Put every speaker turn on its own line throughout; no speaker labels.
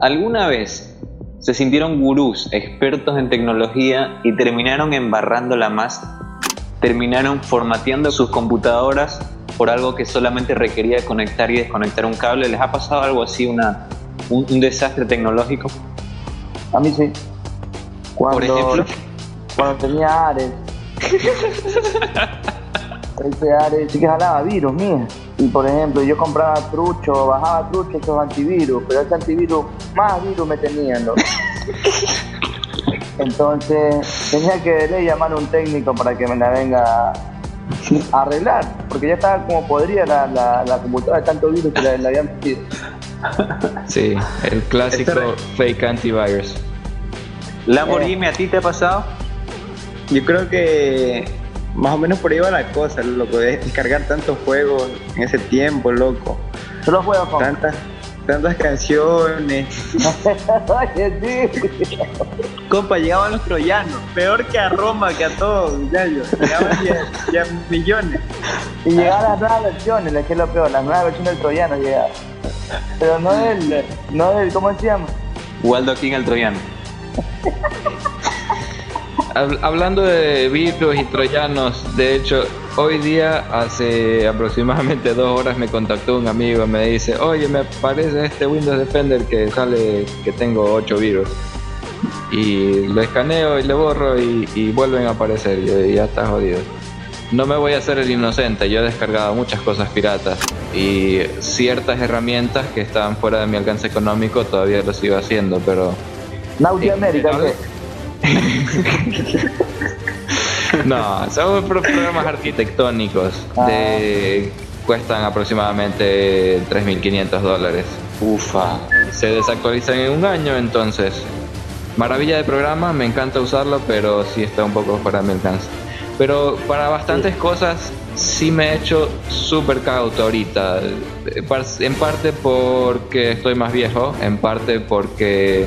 ¿alguna vez se sintieron gurús, expertos en tecnología y terminaron embarrándola más? Terminaron formateando sus computadoras por algo que solamente requería conectar y desconectar un cable. ¿Les ha pasado algo así, una, un, desastre tecnológico?
A mí sí.
Cuando, por ejemplo,
cuando tenía Ares. Ese Ares sí que jalaba virus, mía. Y por ejemplo, yo compraba trucho, bajaba trucho esos antivirus, pero ese antivirus, más virus me tenían, ¿no? Entonces tenía que le llamar a un técnico para que me la venga arreglar, porque ya estaba como podría la, la, computadora de tanto virus que la, habían metido.
Sí, el clásico fake antivirus.
Lamborghini, ¿a ti te ha pasado?
Yo creo que más o menos por ahí va la cosa, loco, de descargar tantos juegos en ese tiempo, loco.
Solo juegos con
tantas canciones. Compa, llegaban los troyanos, peor que a Roma, que a todos, muchachos. Llegaban ya, millones.
Y llegaban las nuevas versiones, que es lo peor, las nuevas versiones del troyano llegaban. Pero no del, no del, ¿cómo se llama?
Waldo King el troyano.
Hablando de virus y troyanos, de hecho, Hoy día, hace aproximadamente dos horas, me contactó un amigo y me dice, oye, me aparece este Windows Defender que sale que tengo 8 virus. Y lo escaneo y le borro y, vuelven a aparecer y ya está jodido. No me voy a hacer el inocente, yo he descargado muchas cosas piratas y ciertas herramientas que estaban fuera de mi alcance económico todavía lo sigo haciendo, pero...
Naughty America,
No, son programas arquitectónicos. De, cuestan aproximadamente 3.500 dólares.
Ufa.
Se desactualizan en un año, entonces. Maravilla de programa, me encanta usarlo, pero sí está un poco fuera de mi alcance. Pero para bastantes cosas sí me he hecho súper cauto ahorita. En parte porque estoy más viejo, en parte porque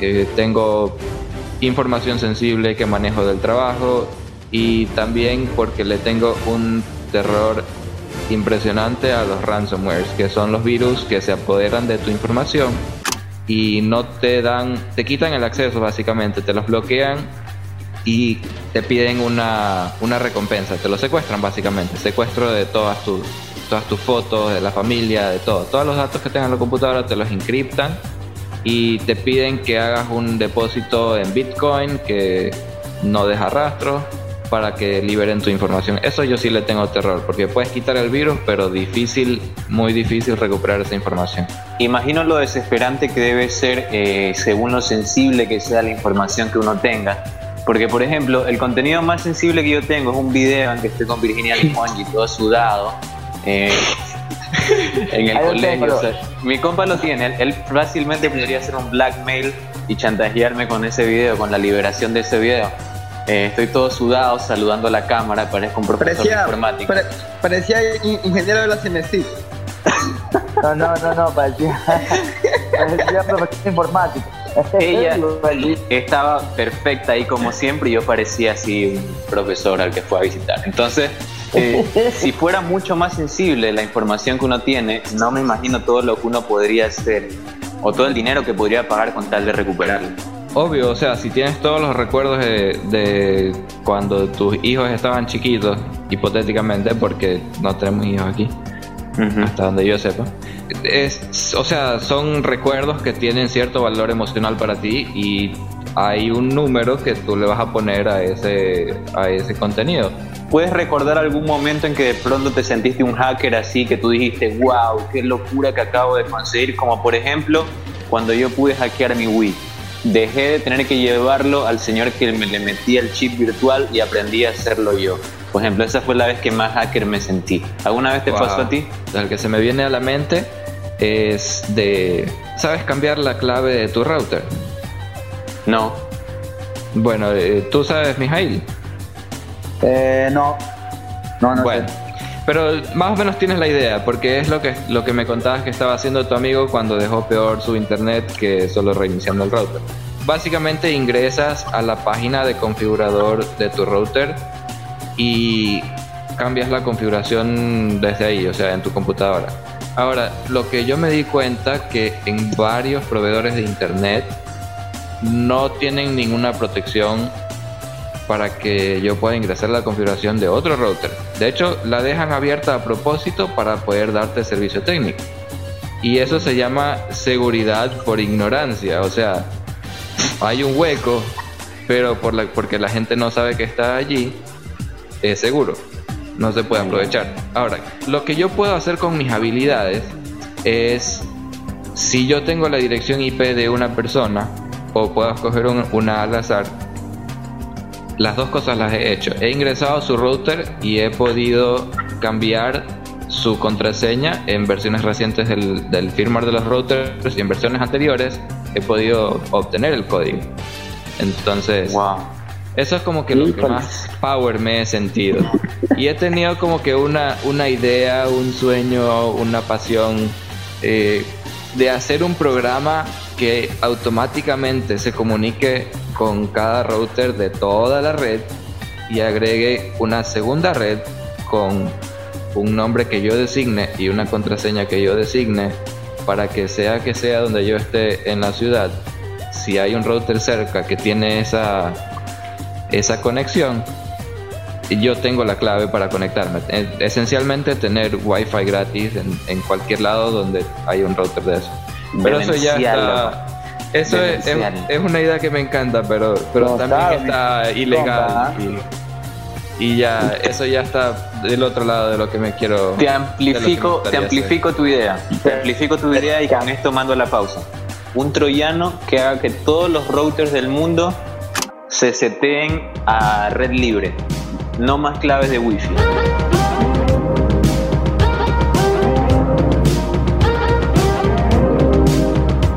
eh, tengo información sensible que manejo del trabajo y también porque le tengo un terror impresionante a los ransomwares, que son los virus que se apoderan de tu información y no te dan, te quitan el acceso básicamente, te los bloquean y te piden una, una recompensa, te lo secuestran básicamente, secuestro de todas tus, todas tus fotos, de la familia, de todo, todos los datos que tengan en la computadora te los encriptan y te piden que hagas un depósito en Bitcoin que no deja rastro para que liberen tu información. Eso yo sí le tengo terror, porque puedes quitar el virus, pero difícil, muy difícil recuperar esa información.
Imagino lo desesperante que debe ser eh, según lo sensible que sea la información que uno tenga. Porque, por ejemplo, el contenido más sensible que yo tengo es un video en que estoy con Virginia Limongi todo sudado. Eh, en el colegio. mi compa lo tiene. Él, fácilmente podría hacer un blackmail y chantajearme con ese video, con la liberación de ese video. Eh, estoy todo sudado saludando a la cámara, parezco un profesor de informática.
parecía ingeniero de la CNC.
No, no, no, no, parecía, parecía profesor informático.
Ella estaba perfecta ahí como siempre y yo parecía así un profesor al que fue a visitar. Entonces, eh, si fuera mucho más sensible la información que uno tiene, no me imagino todo lo que uno podría hacer o todo el dinero que podría pagar con tal de recuperarlo.
Obvio, o sea, si tienes todos los recuerdos de, cuando tus hijos estaban chiquitos, hipotéticamente, porque no tenemos hijos aquí, hasta donde yo sepa. Es, o sea, son recuerdos que tienen cierto valor emocional para ti y hay un número que tú le vas a poner a ese, a ese contenido.
¿Puedes recordar algún momento en que de pronto te sentiste un hacker así, que tú dijiste, wow, qué locura que acabo de conseguir? Como por ejemplo, cuando yo pude hackear mi Wii dejé de tener que llevarlo al señor que me le metía el chip virtual y aprendí a hacerlo yo. Por ejemplo, esa fue la vez que más hacker me sentí. ¿Alguna vez te pasó a ti?
El que se me viene a la mente es de... ¿Sabes cambiar la clave de tu router?
No.
Bueno, eh, ¿tú sabes, Mijail?
Eh, no. No, no
bueno. Pero más o menos tienes la idea, porque es lo que, lo que me contabas que estaba haciendo tu amigo cuando dejó peor su internet que solo reiniciando el router. Básicamente ingresas a la página de configurador de tu router y cambias la configuración desde ahí, o sea, en tu computadora. Ahora, lo que yo me di cuenta que en varios proveedores de internet no tienen ninguna protección para que yo pueda ingresar la configuración de otro router. De hecho, la dejan abierta a propósito para poder darte servicio técnico. Y eso se llama seguridad por ignorancia. O sea, hay un hueco, pero por la, porque la gente no sabe que está allí, es seguro. No se puede aprovechar. Ahora, lo que yo puedo hacer con mis habilidades es, si yo tengo la dirección IP de una persona, o puedo escoger una al azar, las dos cosas las he hecho. He ingresado a su router y he podido cambiar su contraseña en versiones recientes del, del firmware de los routers y en versiones anteriores he podido obtener el código. Entonces,
Wow.
eso es como que lo que más power me he sentido. Y he tenido como que una, una idea, un sueño, una pasión eh, de hacer un programa que automáticamente se comunique con cada router de toda la red y agregue una segunda red con un nombre que yo designe y una contraseña que yo designe para que sea que sea donde yo esté en la ciudad, si hay un router cerca que tiene esa, esa conexión, yo tengo la clave para conectarme. Esencialmente tener wifi gratis en, en cualquier lado donde hay un router de eso. Pero eso ya está... Eso es, es- una idea que me encanta, pero, pero
No,
también
está-
está ilegal. Y, y ya, eso ya está del otro lado de lo que me quiero...
Te amplifico, te amplifico tu idea. Te amplifico tu idea y con esto mando la pausa. Un troyano que haga que todos los routers del mundo se seteen a red libre. No más claves de wifi.